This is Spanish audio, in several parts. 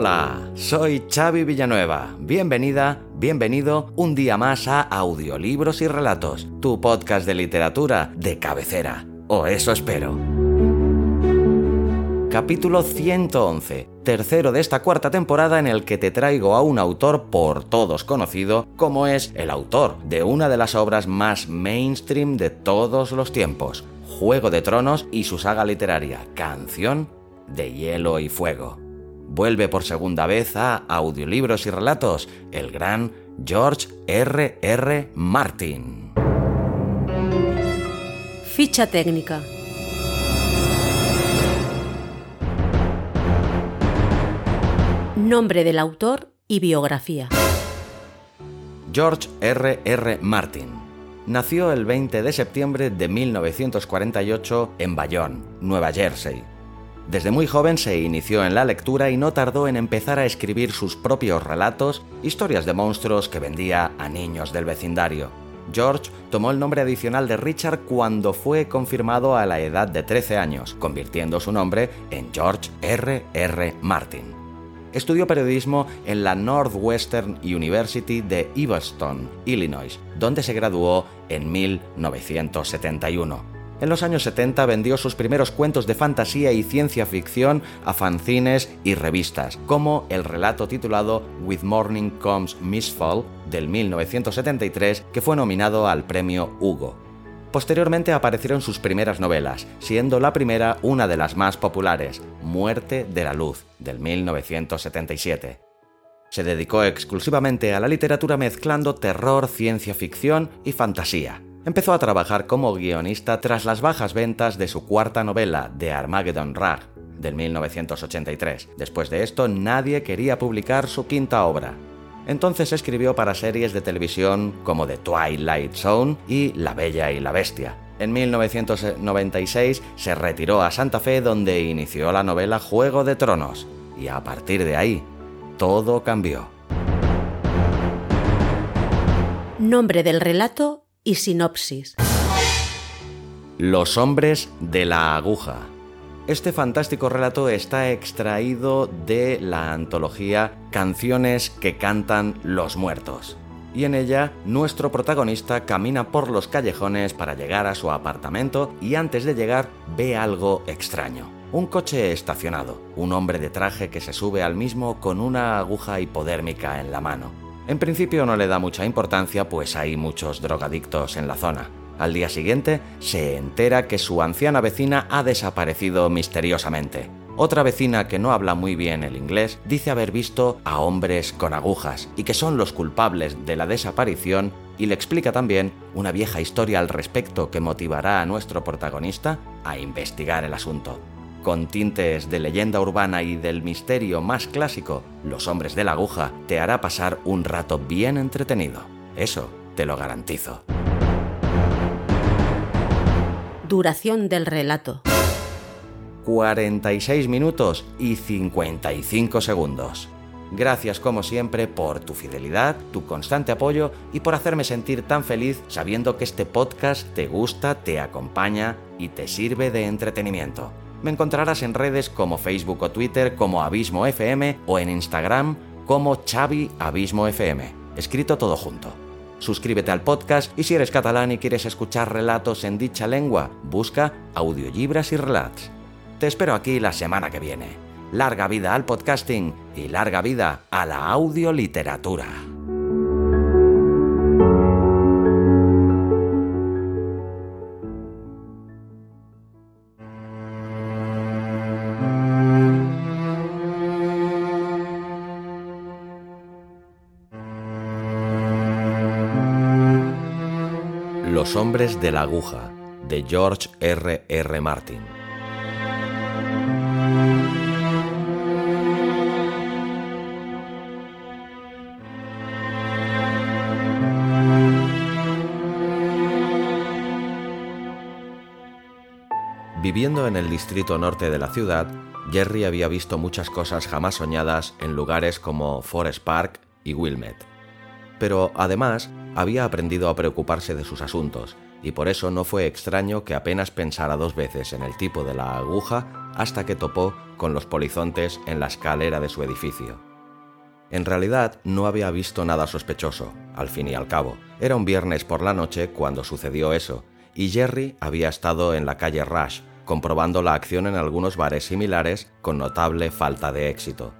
Hola, soy Xavi Villanueva. Bienvenida, bienvenido un día más a Audiolibros y Relatos, tu podcast de literatura de cabecera. O eso espero. Capítulo 111, tercero de esta cuarta temporada en el que te traigo a un autor por todos conocido como es el autor de una de las obras más mainstream de todos los tiempos, Juego de Tronos y su saga literaria, Canción de Hielo y Fuego vuelve por segunda vez a audiolibros y relatos el gran George R. R. Martin. Ficha técnica. Nombre del autor y biografía. George R. R. Martin. Nació el 20 de septiembre de 1948 en Bayonne, Nueva Jersey desde muy joven se inició en la lectura y no tardó en empezar a escribir sus propios relatos, historias de monstruos que vendía a niños del vecindario. George tomó el nombre adicional de Richard cuando fue confirmado a la edad de 13 años, convirtiendo su nombre en George R. R. Martin. Estudió periodismo en la Northwestern University de Evanston, Illinois, donde se graduó en 1971. En los años 70 vendió sus primeros cuentos de fantasía y ciencia ficción a fanzines y revistas, como el relato titulado With Morning Comes Mistfall del 1973, que fue nominado al premio Hugo. Posteriormente aparecieron sus primeras novelas, siendo la primera una de las más populares, Muerte de la Luz, del 1977. Se dedicó exclusivamente a la literatura mezclando terror, ciencia ficción y fantasía empezó a trabajar como guionista tras las bajas ventas de su cuarta novela, The Armageddon Rag, del 1983. Después de esto, nadie quería publicar su quinta obra. Entonces escribió para series de televisión como The Twilight Zone y La Bella y la Bestia. En 1996 se retiró a Santa Fe donde inició la novela Juego de Tronos. Y a partir de ahí, todo cambió. Nombre del relato y sinopsis. Los hombres de la aguja. Este fantástico relato está extraído de la antología Canciones que cantan los muertos. Y en ella, nuestro protagonista camina por los callejones para llegar a su apartamento y antes de llegar ve algo extraño. Un coche estacionado, un hombre de traje que se sube al mismo con una aguja hipodérmica en la mano. En principio no le da mucha importancia pues hay muchos drogadictos en la zona. Al día siguiente se entera que su anciana vecina ha desaparecido misteriosamente. Otra vecina que no habla muy bien el inglés dice haber visto a hombres con agujas y que son los culpables de la desaparición y le explica también una vieja historia al respecto que motivará a nuestro protagonista a investigar el asunto con tintes de leyenda urbana y del misterio más clásico, Los hombres de la aguja te hará pasar un rato bien entretenido. Eso te lo garantizo. Duración del relato. 46 minutos y 55 segundos. Gracias como siempre por tu fidelidad, tu constante apoyo y por hacerme sentir tan feliz sabiendo que este podcast te gusta, te acompaña y te sirve de entretenimiento. Me encontrarás en redes como Facebook o Twitter como Abismo FM o en Instagram como Xavi Abismo FM, escrito todo junto. Suscríbete al podcast y si eres catalán y quieres escuchar relatos en dicha lengua, busca Audiolibras y Relats. Te espero aquí la semana que viene. Larga vida al podcasting y larga vida a la audioliteratura. Los hombres de la aguja, de George R. R. Martin. Viviendo en el distrito norte de la ciudad, Jerry había visto muchas cosas jamás soñadas en lugares como Forest Park y Wilmette. Pero además había aprendido a preocuparse de sus asuntos, y por eso no fue extraño que apenas pensara dos veces en el tipo de la aguja hasta que topó con los polizontes en la escalera de su edificio. En realidad no había visto nada sospechoso, al fin y al cabo. Era un viernes por la noche cuando sucedió eso, y Jerry había estado en la calle Rush, comprobando la acción en algunos bares similares con notable falta de éxito.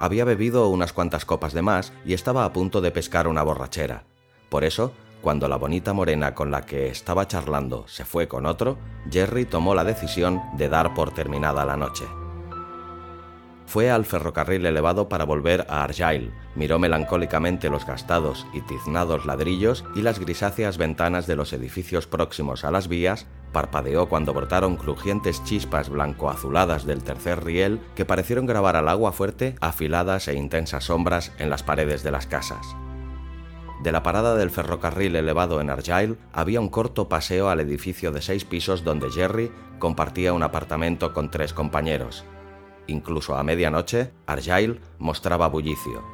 Había bebido unas cuantas copas de más y estaba a punto de pescar una borrachera. Por eso, cuando la bonita morena con la que estaba charlando se fue con otro, Jerry tomó la decisión de dar por terminada la noche. Fue al ferrocarril elevado para volver a Argyle, miró melancólicamente los gastados y tiznados ladrillos y las grisáceas ventanas de los edificios próximos a las vías, parpadeó cuando brotaron crujientes chispas blanco-azuladas del tercer riel que parecieron grabar al agua fuerte afiladas e intensas sombras en las paredes de las casas. De la parada del ferrocarril elevado en Argyle había un corto paseo al edificio de seis pisos donde Jerry compartía un apartamento con tres compañeros. Incluso a medianoche, Argyle mostraba bullicio.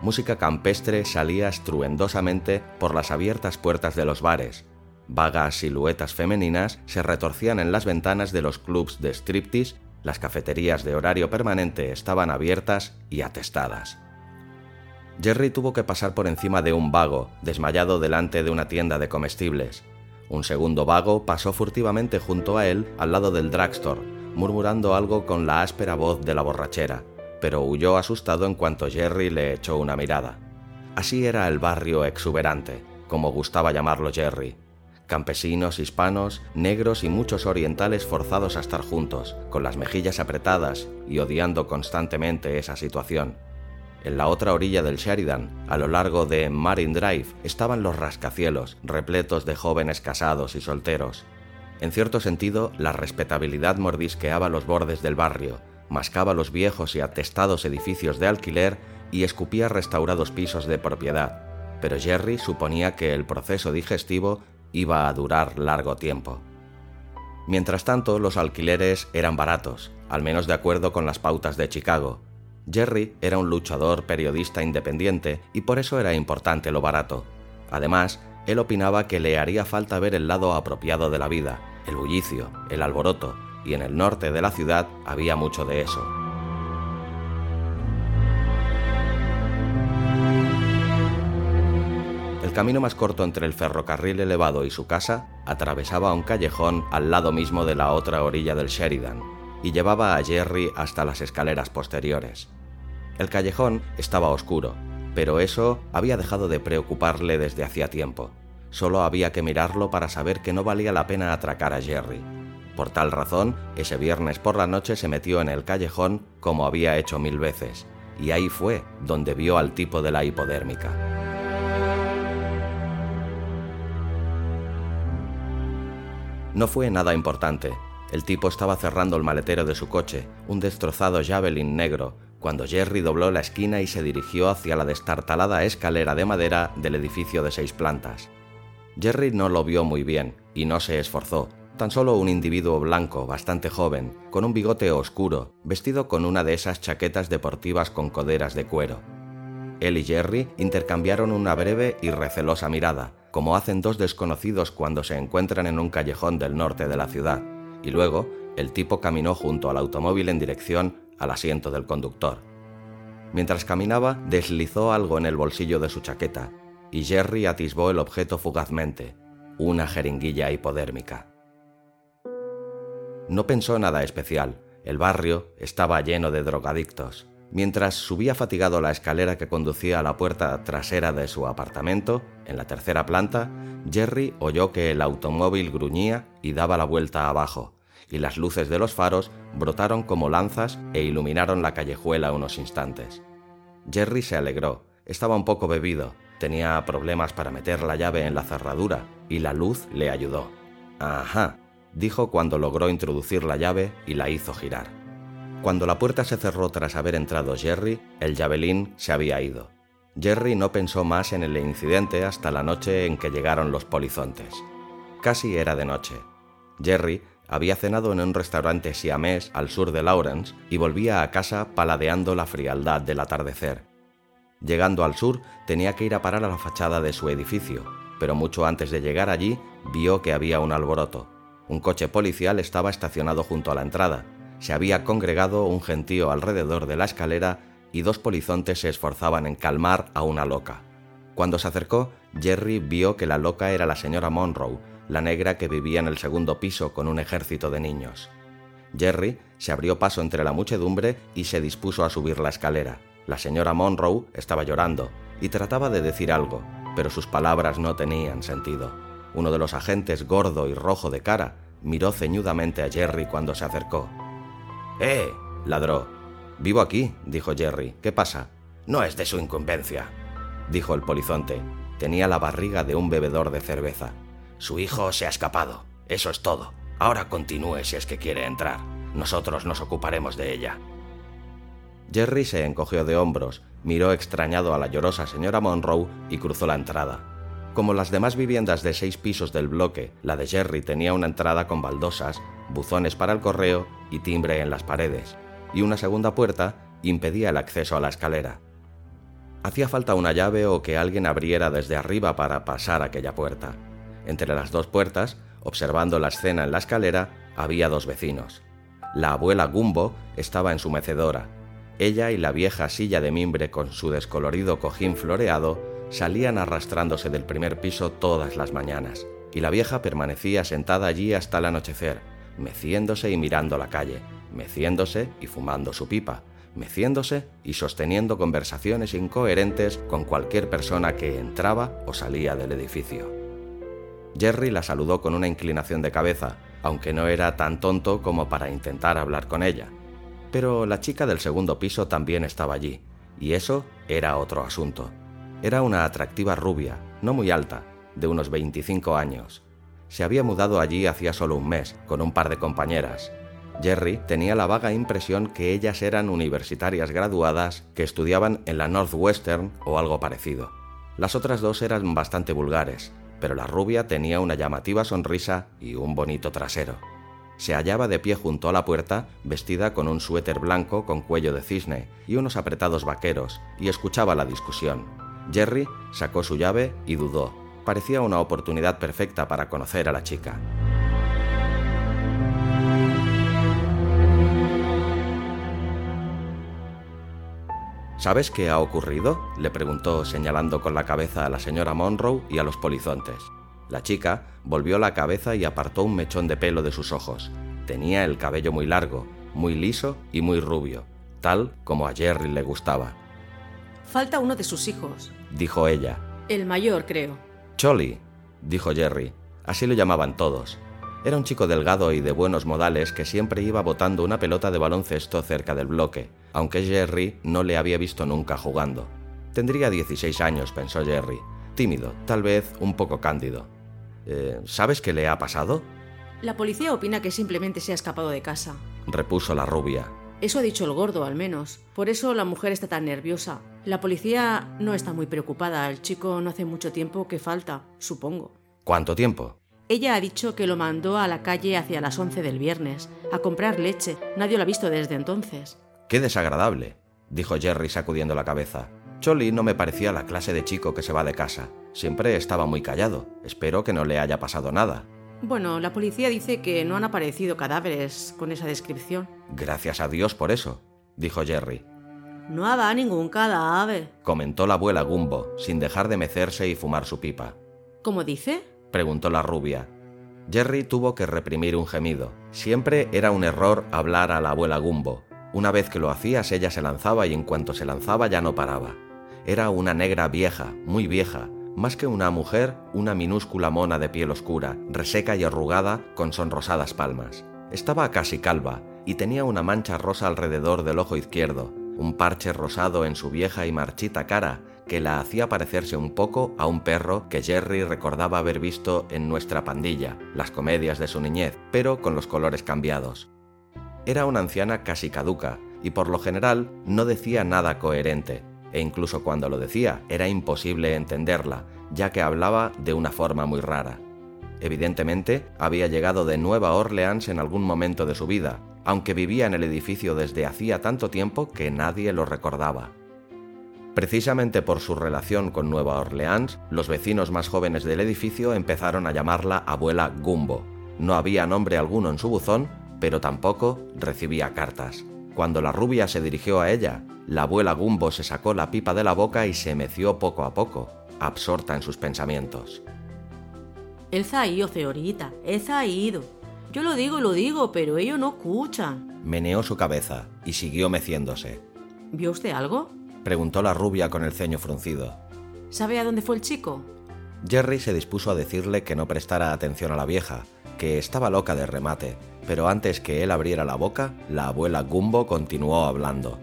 Música campestre salía estruendosamente por las abiertas puertas de los bares. Vagas siluetas femeninas se retorcían en las ventanas de los clubs de striptease, las cafeterías de horario permanente estaban abiertas y atestadas. Jerry tuvo que pasar por encima de un vago, desmayado delante de una tienda de comestibles. Un segundo vago pasó furtivamente junto a él al lado del drugstore, murmurando algo con la áspera voz de la borrachera, pero huyó asustado en cuanto Jerry le echó una mirada. Así era el barrio exuberante, como gustaba llamarlo Jerry. Campesinos, hispanos, negros y muchos orientales forzados a estar juntos, con las mejillas apretadas y odiando constantemente esa situación en la otra orilla del Sheridan, a lo largo de Marine Drive, estaban los rascacielos, repletos de jóvenes casados y solteros. En cierto sentido, la respetabilidad mordisqueaba los bordes del barrio, mascaba los viejos y atestados edificios de alquiler y escupía restaurados pisos de propiedad. Pero Jerry suponía que el proceso digestivo iba a durar largo tiempo. Mientras tanto, los alquileres eran baratos, al menos de acuerdo con las pautas de Chicago, Jerry era un luchador periodista independiente y por eso era importante lo barato. Además, él opinaba que le haría falta ver el lado apropiado de la vida, el bullicio, el alboroto, y en el norte de la ciudad había mucho de eso. El camino más corto entre el ferrocarril elevado y su casa atravesaba un callejón al lado mismo de la otra orilla del Sheridan y llevaba a Jerry hasta las escaleras posteriores. El callejón estaba oscuro, pero eso había dejado de preocuparle desde hacía tiempo. Solo había que mirarlo para saber que no valía la pena atracar a Jerry. Por tal razón, ese viernes por la noche se metió en el callejón como había hecho mil veces, y ahí fue donde vio al tipo de la hipodérmica. No fue nada importante. El tipo estaba cerrando el maletero de su coche, un destrozado Javelin negro, cuando Jerry dobló la esquina y se dirigió hacia la destartalada escalera de madera del edificio de seis plantas. Jerry no lo vio muy bien y no se esforzó, tan solo un individuo blanco, bastante joven, con un bigote oscuro, vestido con una de esas chaquetas deportivas con coderas de cuero. Él y Jerry intercambiaron una breve y recelosa mirada, como hacen dos desconocidos cuando se encuentran en un callejón del norte de la ciudad, y luego el tipo caminó junto al automóvil en dirección al asiento del conductor. Mientras caminaba, deslizó algo en el bolsillo de su chaqueta, y Jerry atisbó el objeto fugazmente, una jeringuilla hipodérmica. No pensó nada especial, el barrio estaba lleno de drogadictos. Mientras subía fatigado la escalera que conducía a la puerta trasera de su apartamento, en la tercera planta, Jerry oyó que el automóvil gruñía y daba la vuelta abajo, y las luces de los faros brotaron como lanzas e iluminaron la callejuela unos instantes. Jerry se alegró, estaba un poco bebido, tenía problemas para meter la llave en la cerradura y la luz le ayudó. Ajá, dijo cuando logró introducir la llave y la hizo girar. Cuando la puerta se cerró tras haber entrado Jerry, el javelín se había ido. Jerry no pensó más en el incidente hasta la noche en que llegaron los polizontes. Casi era de noche. Jerry Había cenado en un restaurante siamés al sur de Lawrence y volvía a casa paladeando la frialdad del atardecer. Llegando al sur, tenía que ir a parar a la fachada de su edificio, pero mucho antes de llegar allí vio que había un alboroto. Un coche policial estaba estacionado junto a la entrada. Se había congregado un gentío alrededor de la escalera y dos polizontes se esforzaban en calmar a una loca. Cuando se acercó, Jerry vio que la loca era la señora Monroe, la negra que vivía en el segundo piso con un ejército de niños. Jerry se abrió paso entre la muchedumbre y se dispuso a subir la escalera. La señora Monroe estaba llorando y trataba de decir algo, pero sus palabras no tenían sentido. Uno de los agentes, gordo y rojo de cara, miró ceñudamente a Jerry cuando se acercó. ¡Eh! ladró. Vivo aquí, dijo Jerry. ¿Qué pasa? No es de su incumbencia, dijo el polizonte. Tenía la barriga de un bebedor de cerveza. Su hijo se ha escapado. Eso es todo. Ahora continúe si es que quiere entrar. Nosotros nos ocuparemos de ella. Jerry se encogió de hombros, miró extrañado a la llorosa señora Monroe y cruzó la entrada. Como las demás viviendas de seis pisos del bloque, la de Jerry tenía una entrada con baldosas, buzones para el correo y timbre en las paredes, y una segunda puerta impedía el acceso a la escalera. Hacía falta una llave o que alguien abriera desde arriba para pasar aquella puerta. Entre las dos puertas, observando la escena en la escalera, había dos vecinos. La abuela Gumbo estaba en su mecedora, ella y la vieja silla de mimbre con su descolorido cojín floreado salían arrastrándose del primer piso todas las mañanas, y la vieja permanecía sentada allí hasta el anochecer, meciéndose y mirando la calle, meciéndose y fumando su pipa, meciéndose y sosteniendo conversaciones incoherentes con cualquier persona que entraba o salía del edificio. Jerry la saludó con una inclinación de cabeza, aunque no era tan tonto como para intentar hablar con ella. Pero la chica del segundo piso también estaba allí, y eso era otro asunto. Era una atractiva rubia, no muy alta, de unos 25 años. Se había mudado allí hacía solo un mes, con un par de compañeras. Jerry tenía la vaga impresión que ellas eran universitarias graduadas que estudiaban en la Northwestern o algo parecido. Las otras dos eran bastante vulgares, pero la rubia tenía una llamativa sonrisa y un bonito trasero se hallaba de pie junto a la puerta, vestida con un suéter blanco con cuello de cisne y unos apretados vaqueros, y escuchaba la discusión. Jerry sacó su llave y dudó. Parecía una oportunidad perfecta para conocer a la chica. ¿Sabes qué ha ocurrido? le preguntó señalando con la cabeza a la señora Monroe y a los polizontes. La chica volvió la cabeza y apartó un mechón de pelo de sus ojos. Tenía el cabello muy largo, muy liso y muy rubio, tal como a Jerry le gustaba. Falta uno de sus hijos, dijo ella. El mayor, creo. Cholly, dijo Jerry. Así lo llamaban todos. Era un chico delgado y de buenos modales que siempre iba botando una pelota de baloncesto cerca del bloque, aunque Jerry no le había visto nunca jugando. Tendría 16 años, pensó Jerry, tímido, tal vez un poco cándido. Eh, ¿Sabes qué le ha pasado? La policía opina que simplemente se ha escapado de casa. Repuso la rubia. Eso ha dicho el gordo, al menos. Por eso la mujer está tan nerviosa. La policía no está muy preocupada. El chico no hace mucho tiempo que falta, supongo. ¿Cuánto tiempo? Ella ha dicho que lo mandó a la calle hacia las 11 del viernes, a comprar leche. Nadie lo ha visto desde entonces. Qué desagradable, dijo Jerry sacudiendo la cabeza. Cholly no me parecía la clase de chico que se va de casa. Siempre estaba muy callado. Espero que no le haya pasado nada. Bueno, la policía dice que no han aparecido cadáveres con esa descripción. Gracias a Dios por eso, dijo Jerry. No habrá ningún cadáver, comentó la abuela Gumbo, sin dejar de mecerse y fumar su pipa. ¿Cómo dice? Preguntó la rubia. Jerry tuvo que reprimir un gemido. Siempre era un error hablar a la abuela Gumbo. Una vez que lo hacías, ella se lanzaba y en cuanto se lanzaba ya no paraba. Era una negra vieja, muy vieja, más que una mujer, una minúscula mona de piel oscura, reseca y arrugada, con sonrosadas palmas. Estaba casi calva y tenía una mancha rosa alrededor del ojo izquierdo, un parche rosado en su vieja y marchita cara que la hacía parecerse un poco a un perro que Jerry recordaba haber visto en nuestra pandilla, las comedias de su niñez, pero con los colores cambiados. Era una anciana casi caduca y por lo general no decía nada coherente, e incluso cuando lo decía era imposible entenderla, ya que hablaba de una forma muy rara. Evidentemente, había llegado de Nueva Orleans en algún momento de su vida, aunque vivía en el edificio desde hacía tanto tiempo que nadie lo recordaba. Precisamente por su relación con Nueva Orleans, los vecinos más jóvenes del edificio empezaron a llamarla abuela Gumbo. No había nombre alguno en su buzón, pero tampoco recibía cartas. Cuando la rubia se dirigió a ella, la abuela Gumbo se sacó la pipa de la boca y se meció poco a poco, absorta en sus pensamientos. Él se ha ido, señorita, él se ha ido. Yo lo digo, lo digo, pero ellos no escuchan. Meneó su cabeza y siguió meciéndose. ¿Vio usted algo? Preguntó la rubia con el ceño fruncido. ¿Sabe a dónde fue el chico? Jerry se dispuso a decirle que no prestara atención a la vieja, que estaba loca de remate, pero antes que él abriera la boca, la abuela Gumbo continuó hablando.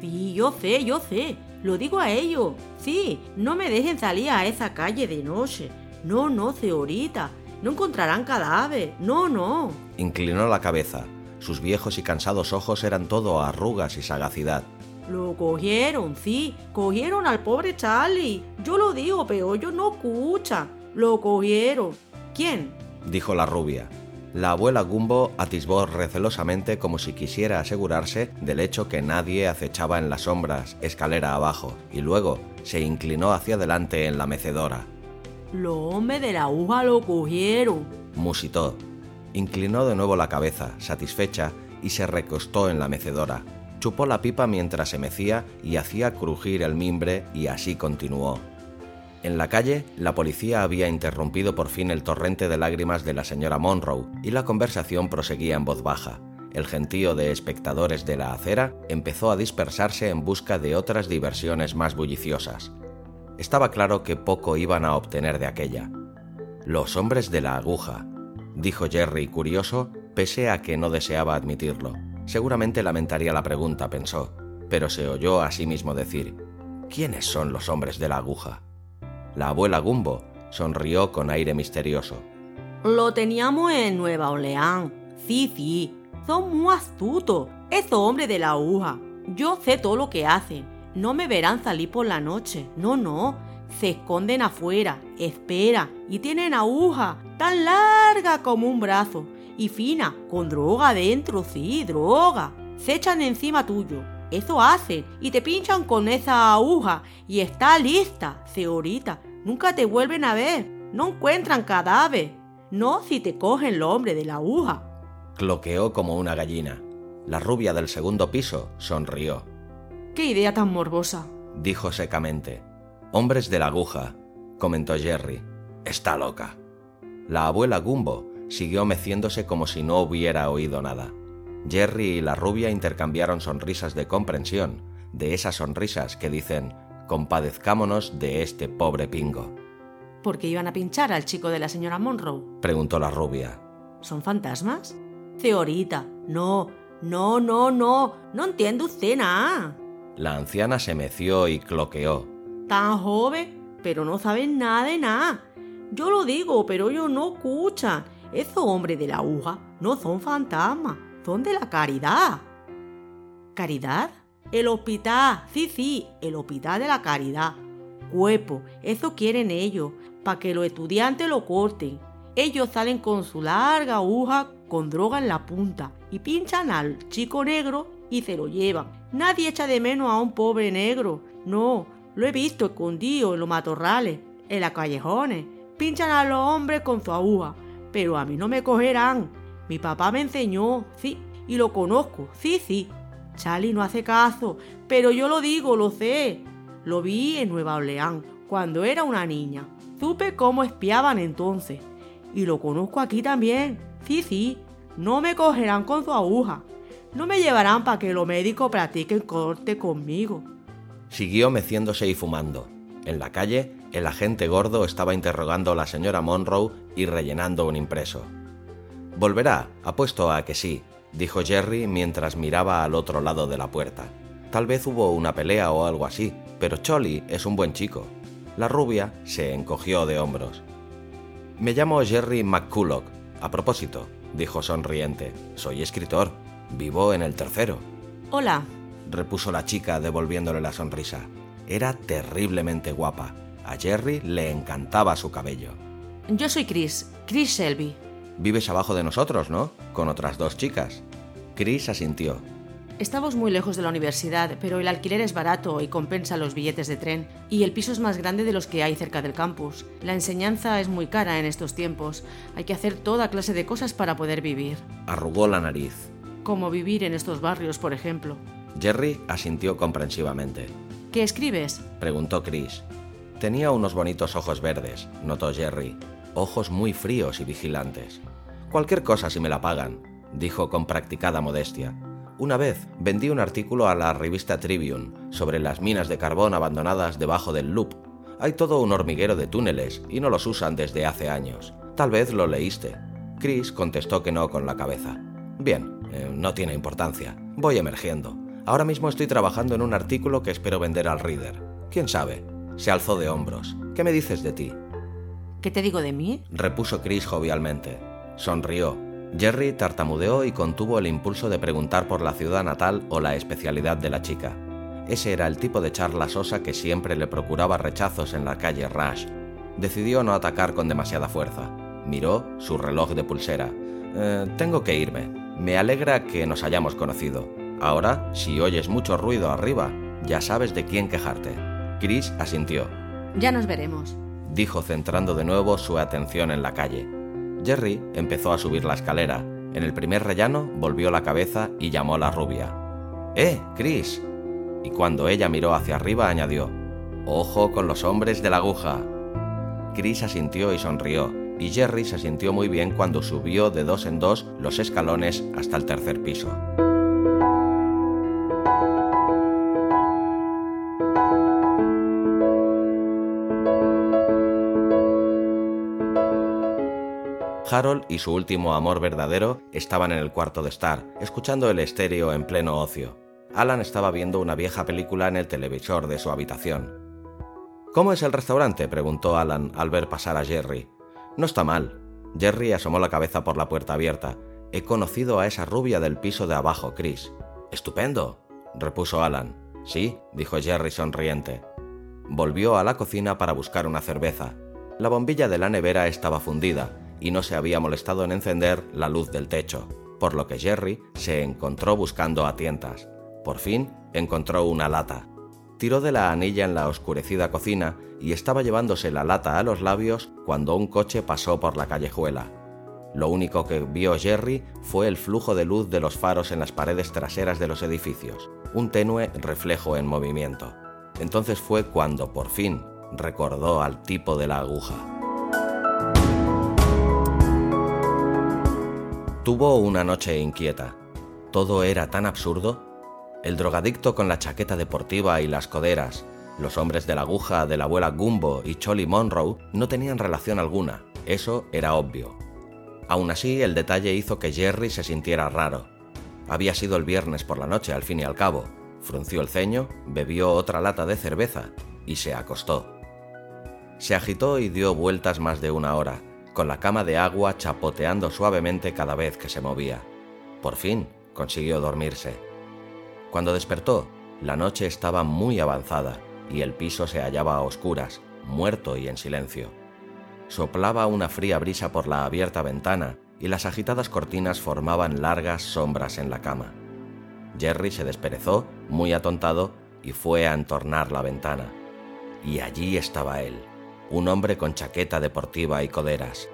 Sí, yo sé, yo sé. Lo digo a ellos. Sí, no me dejen salir a esa calle de noche. No, no, señorita. No encontrarán cadáver. No, no. Inclinó la cabeza. Sus viejos y cansados ojos eran todo arrugas y sagacidad. Lo cogieron, sí. Cogieron al pobre Charlie. Yo lo digo, pero ellos no escuchan. Lo cogieron. ¿Quién? dijo la rubia. La abuela Gumbo atisbó recelosamente como si quisiera asegurarse del hecho que nadie acechaba en las sombras, escalera abajo, y luego se inclinó hacia adelante en la mecedora. Los hombres de la aguja lo cogieron. Musitó. Inclinó de nuevo la cabeza, satisfecha, y se recostó en la mecedora. Chupó la pipa mientras se mecía y hacía crujir el mimbre y así continuó. En la calle, la policía había interrumpido por fin el torrente de lágrimas de la señora Monroe y la conversación proseguía en voz baja. El gentío de espectadores de la acera empezó a dispersarse en busca de otras diversiones más bulliciosas. Estaba claro que poco iban a obtener de aquella. Los hombres de la aguja, dijo Jerry curioso, pese a que no deseaba admitirlo. Seguramente lamentaría la pregunta, pensó, pero se oyó a sí mismo decir, ¿quiénes son los hombres de la aguja? La abuela Gumbo sonrió con aire misterioso. Lo teníamos en Nueva Orleans. Sí, sí. Son muy astutos. Esos hombres de la aguja. Yo sé todo lo que hacen. No me verán salir por la noche. No, no. Se esconden afuera, esperan y tienen aguja tan larga como un brazo y fina, con droga dentro, sí, droga. Se echan encima tuyo. Eso hacen y te pinchan con esa aguja y está lista, señorita. Nunca te vuelven a ver. No encuentran cadáver. No si te cogen el hombre de la aguja. Cloqueó como una gallina. La rubia del segundo piso sonrió. ¡Qué idea tan morbosa! dijo secamente. Hombres de la aguja, comentó Jerry. Está loca. La abuela Gumbo siguió meciéndose como si no hubiera oído nada. Jerry y la rubia intercambiaron sonrisas de comprensión, de esas sonrisas que dicen, compadezcámonos de este pobre pingo. ¿Por qué iban a pinchar al chico de la señora Monroe? preguntó la rubia. ¿Son fantasmas? Señorita, no, no, no, no, no entiende usted nada. La anciana se meció y cloqueó. Tan joven, pero no saben nada de nada. Yo lo digo, pero ellos no escuchan. Esos hombres de la aguja no son fantasmas, son de la caridad. ¿Caridad? El hospital, sí, sí, el hospital de la caridad. Cuerpo, eso quieren ellos, para que los estudiantes lo corten. Ellos salen con su larga aguja con droga en la punta y pinchan al chico negro y se lo llevan. Nadie echa de menos a un pobre negro. No, lo he visto escondido en los matorrales, en las callejones. Pinchan a los hombres con su aguja, pero a mí no me cogerán. Mi papá me enseñó, sí, y lo conozco, sí, sí. Charlie no hace caso, pero yo lo digo, lo sé. Lo vi en Nueva Orleans, cuando era una niña. Supe cómo espiaban entonces. Y lo conozco aquí también. Sí, sí. No me cogerán con su aguja. No me llevarán para que los médicos practiquen corte conmigo. Siguió meciéndose y fumando. En la calle, el agente gordo estaba interrogando a la señora Monroe y rellenando un impreso. Volverá, apuesto a que sí, dijo Jerry mientras miraba al otro lado de la puerta. Tal vez hubo una pelea o algo así, pero Cholly es un buen chico. La rubia se encogió de hombros. Me llamo Jerry McCulloch. A propósito, dijo sonriente, soy escritor. Vivo en el tercero. Hola, repuso la chica devolviéndole la sonrisa. Era terriblemente guapa. A Jerry le encantaba su cabello. Yo soy Chris, Chris Shelby. Vives abajo de nosotros, ¿no? Con otras dos chicas. Chris asintió. Estamos muy lejos de la universidad, pero el alquiler es barato y compensa los billetes de tren, y el piso es más grande de los que hay cerca del campus. La enseñanza es muy cara en estos tiempos. Hay que hacer toda clase de cosas para poder vivir. Arrugó la nariz. Como vivir en estos barrios, por ejemplo. Jerry asintió comprensivamente. ¿Qué escribes? Preguntó Chris. Tenía unos bonitos ojos verdes, notó Jerry. Ojos muy fríos y vigilantes. Cualquier cosa si me la pagan, dijo con practicada modestia. Una vez vendí un artículo a la revista Tribune sobre las minas de carbón abandonadas debajo del Loop. Hay todo un hormiguero de túneles y no los usan desde hace años. Tal vez lo leíste. Chris contestó que no con la cabeza. Bien, eh, no tiene importancia. Voy emergiendo. Ahora mismo estoy trabajando en un artículo que espero vender al reader. ¿Quién sabe? Se alzó de hombros. ¿Qué me dices de ti? ¿Qué te digo de mí? repuso Chris jovialmente. Sonrió Jerry tartamudeó y contuvo el impulso de preguntar por la ciudad natal o la especialidad de la chica. Ese era el tipo de charla sosa que siempre le procuraba rechazos en la calle Rush. Decidió no atacar con demasiada fuerza. Miró su reloj de pulsera. Eh, tengo que irme. Me alegra que nos hayamos conocido. Ahora, si oyes mucho ruido arriba, ya sabes de quién quejarte. Chris asintió. Ya nos veremos, dijo centrando de nuevo su atención en la calle. Jerry empezó a subir la escalera. En el primer rellano volvió la cabeza y llamó a la rubia. ¡Eh, Chris! Y cuando ella miró hacia arriba añadió, ¡Ojo con los hombres de la aguja! Chris asintió y sonrió, y Jerry se sintió muy bien cuando subió de dos en dos los escalones hasta el tercer piso. Harold y su último amor verdadero estaban en el cuarto de estar, escuchando el estéreo en pleno ocio. Alan estaba viendo una vieja película en el televisor de su habitación. ¿Cómo es el restaurante? preguntó Alan al ver pasar a Jerry. No está mal. Jerry asomó la cabeza por la puerta abierta. He conocido a esa rubia del piso de abajo, Chris. Estupendo, repuso Alan. Sí, dijo Jerry sonriente. Volvió a la cocina para buscar una cerveza. La bombilla de la nevera estaba fundida y no se había molestado en encender la luz del techo, por lo que Jerry se encontró buscando a tientas. Por fin encontró una lata. Tiró de la anilla en la oscurecida cocina y estaba llevándose la lata a los labios cuando un coche pasó por la callejuela. Lo único que vio Jerry fue el flujo de luz de los faros en las paredes traseras de los edificios, un tenue reflejo en movimiento. Entonces fue cuando, por fin, recordó al tipo de la aguja. Tuvo una noche inquieta. Todo era tan absurdo. El drogadicto con la chaqueta deportiva y las coderas, los hombres de la aguja de la abuela Gumbo y Cholly Monroe no tenían relación alguna, eso era obvio. Aún así, el detalle hizo que Jerry se sintiera raro. Había sido el viernes por la noche, al fin y al cabo. Frunció el ceño, bebió otra lata de cerveza y se acostó. Se agitó y dio vueltas más de una hora, con la cama de agua chapoteando suavemente cada vez que se movía. Por fin consiguió dormirse. Cuando despertó, la noche estaba muy avanzada y el piso se hallaba a oscuras, muerto y en silencio. Soplaba una fría brisa por la abierta ventana y las agitadas cortinas formaban largas sombras en la cama. Jerry se desperezó, muy atontado, y fue a entornar la ventana. Y allí estaba él, un hombre con chaqueta deportiva y coderas.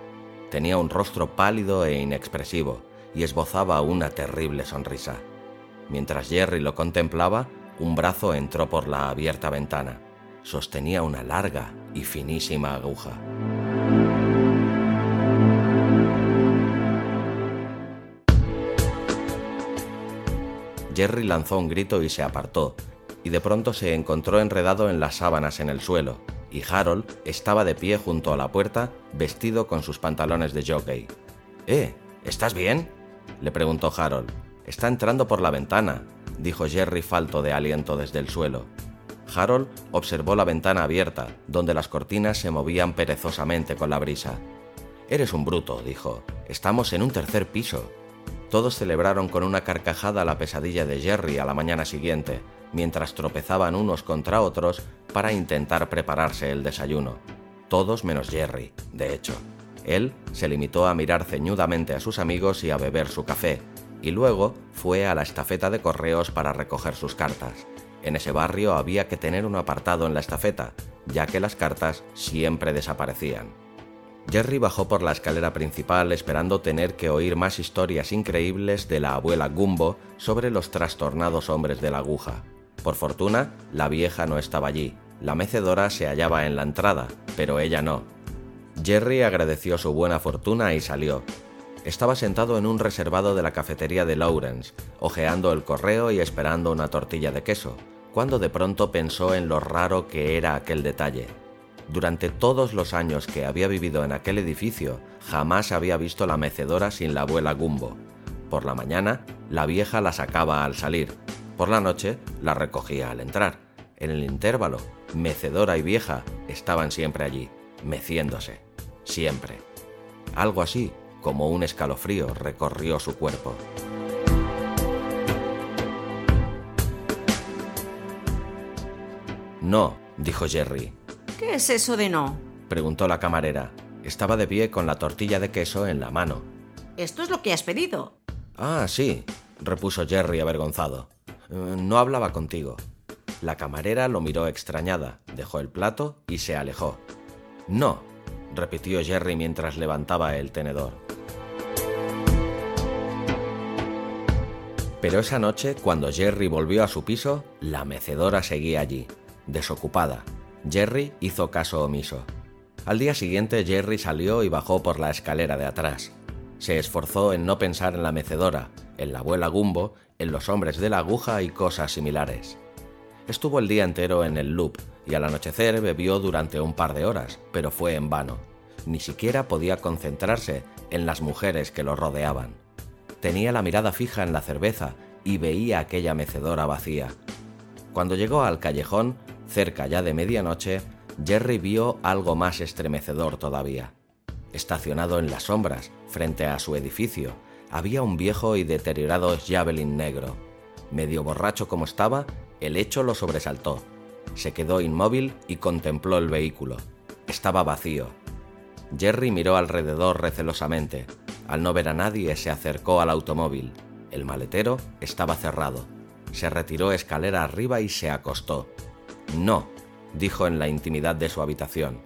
Tenía un rostro pálido e inexpresivo y esbozaba una terrible sonrisa. Mientras Jerry lo contemplaba, un brazo entró por la abierta ventana. Sostenía una larga y finísima aguja. Jerry lanzó un grito y se apartó, y de pronto se encontró enredado en las sábanas en el suelo, y Harold estaba de pie junto a la puerta, vestido con sus pantalones de jockey. ¿Eh? ¿Estás bien? le preguntó Harold. Está entrando por la ventana, dijo Jerry falto de aliento desde el suelo. Harold observó la ventana abierta, donde las cortinas se movían perezosamente con la brisa. Eres un bruto, dijo. Estamos en un tercer piso. Todos celebraron con una carcajada la pesadilla de Jerry a la mañana siguiente, mientras tropezaban unos contra otros para intentar prepararse el desayuno. Todos menos Jerry, de hecho. Él se limitó a mirar ceñudamente a sus amigos y a beber su café, y luego fue a la estafeta de correos para recoger sus cartas. En ese barrio había que tener un apartado en la estafeta, ya que las cartas siempre desaparecían. Jerry bajó por la escalera principal esperando tener que oír más historias increíbles de la abuela Gumbo sobre los trastornados hombres de la aguja. Por fortuna, la vieja no estaba allí. La mecedora se hallaba en la entrada, pero ella no. Jerry agradeció su buena fortuna y salió. Estaba sentado en un reservado de la cafetería de Lawrence, hojeando el correo y esperando una tortilla de queso, cuando de pronto pensó en lo raro que era aquel detalle. Durante todos los años que había vivido en aquel edificio, jamás había visto la mecedora sin la abuela Gumbo. Por la mañana, la vieja la sacaba al salir. Por la noche, la recogía al entrar. En el intervalo, mecedora y vieja estaban siempre allí, meciéndose. Siempre. Algo así como un escalofrío recorrió su cuerpo. No, dijo Jerry. ¿Qué es eso de no? preguntó la camarera. Estaba de pie con la tortilla de queso en la mano. Esto es lo que has pedido. Ah, sí, repuso Jerry avergonzado. Eh, no hablaba contigo. La camarera lo miró extrañada, dejó el plato y se alejó. No, repitió Jerry mientras levantaba el tenedor. Pero esa noche, cuando Jerry volvió a su piso, la mecedora seguía allí, desocupada. Jerry hizo caso omiso. Al día siguiente Jerry salió y bajó por la escalera de atrás. Se esforzó en no pensar en la mecedora, en la abuela Gumbo, en los hombres de la aguja y cosas similares. Estuvo el día entero en el loop y al anochecer bebió durante un par de horas, pero fue en vano. Ni siquiera podía concentrarse en las mujeres que lo rodeaban. Tenía la mirada fija en la cerveza y veía aquella mecedora vacía. Cuando llegó al callejón, cerca ya de medianoche, Jerry vio algo más estremecedor todavía. Estacionado en las sombras, frente a su edificio, había un viejo y deteriorado Javelin negro. Medio borracho como estaba, el hecho lo sobresaltó. Se quedó inmóvil y contempló el vehículo. Estaba vacío. Jerry miró alrededor recelosamente. Al no ver a nadie, se acercó al automóvil. El maletero estaba cerrado. Se retiró escalera arriba y se acostó. No, dijo en la intimidad de su habitación.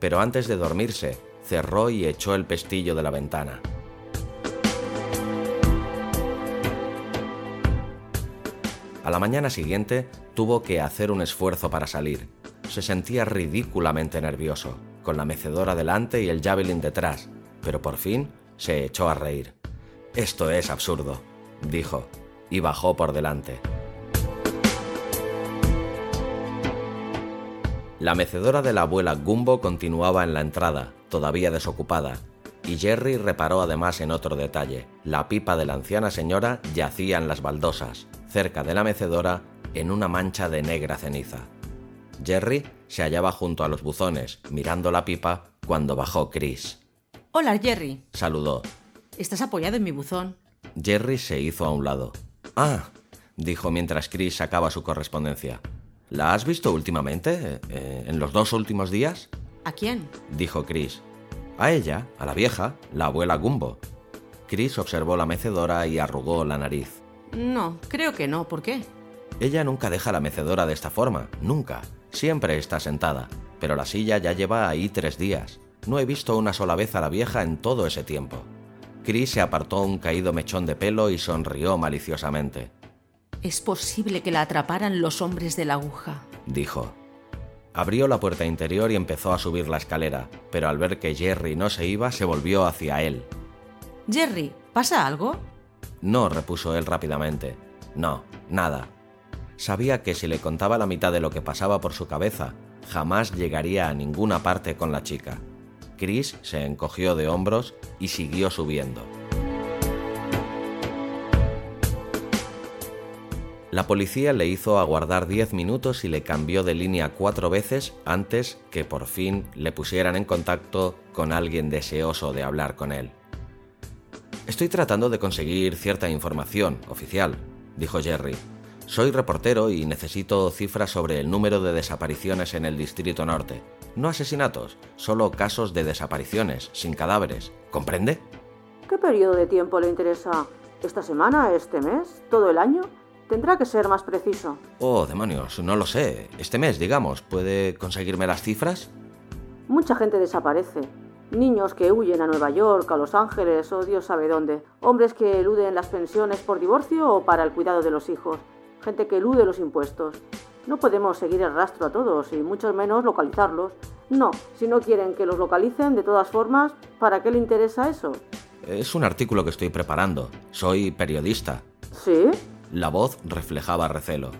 Pero antes de dormirse, cerró y echó el pestillo de la ventana. A la mañana siguiente tuvo que hacer un esfuerzo para salir. Se sentía ridículamente nervioso, con la mecedora delante y el javelin detrás, pero por fin se echó a reír. Esto es absurdo, dijo, y bajó por delante. La mecedora de la abuela Gumbo continuaba en la entrada, todavía desocupada, y Jerry reparó además en otro detalle. La pipa de la anciana señora yacía en las baldosas, cerca de la mecedora, en una mancha de negra ceniza. Jerry se hallaba junto a los buzones, mirando la pipa, cuando bajó Chris. Hola, Jerry. Saludó. Estás apoyado en mi buzón. Jerry se hizo a un lado. Ah, dijo mientras Chris sacaba su correspondencia. ¿La has visto últimamente? Eh, ¿En los dos últimos días? ¿A quién? dijo Chris. A ella, a la vieja, la abuela Gumbo. Chris observó la mecedora y arrugó la nariz. No, creo que no. ¿Por qué? Ella nunca deja la mecedora de esta forma, nunca. Siempre está sentada, pero la silla ya lleva ahí tres días. No he visto una sola vez a la vieja en todo ese tiempo. Chris se apartó un caído mechón de pelo y sonrió maliciosamente. Es posible que la atraparan los hombres de la aguja, dijo. Abrió la puerta interior y empezó a subir la escalera, pero al ver que Jerry no se iba, se volvió hacia él. Jerry, ¿pasa algo? No, repuso él rápidamente. No, nada. Sabía que si le contaba la mitad de lo que pasaba por su cabeza, jamás llegaría a ninguna parte con la chica. Chris se encogió de hombros y siguió subiendo. La policía le hizo aguardar diez minutos y le cambió de línea cuatro veces antes que por fin le pusieran en contacto con alguien deseoso de hablar con él. Estoy tratando de conseguir cierta información oficial, dijo Jerry. Soy reportero y necesito cifras sobre el número de desapariciones en el Distrito Norte. No asesinatos, solo casos de desapariciones, sin cadáveres. ¿Comprende? ¿Qué periodo de tiempo le interesa? ¿Esta semana? ¿Este mes? ¿Todo el año? Tendrá que ser más preciso. Oh, demonios, no lo sé. Este mes, digamos, ¿puede conseguirme las cifras? Mucha gente desaparece. Niños que huyen a Nueva York, a Los Ángeles o Dios sabe dónde. Hombres que eluden las pensiones por divorcio o para el cuidado de los hijos. Gente que elude los impuestos. No podemos seguir el rastro a todos y mucho menos localizarlos. No, si no quieren que los localicen, de todas formas, ¿para qué le interesa eso? Es un artículo que estoy preparando. Soy periodista. ¿Sí? La voz reflejaba recelo.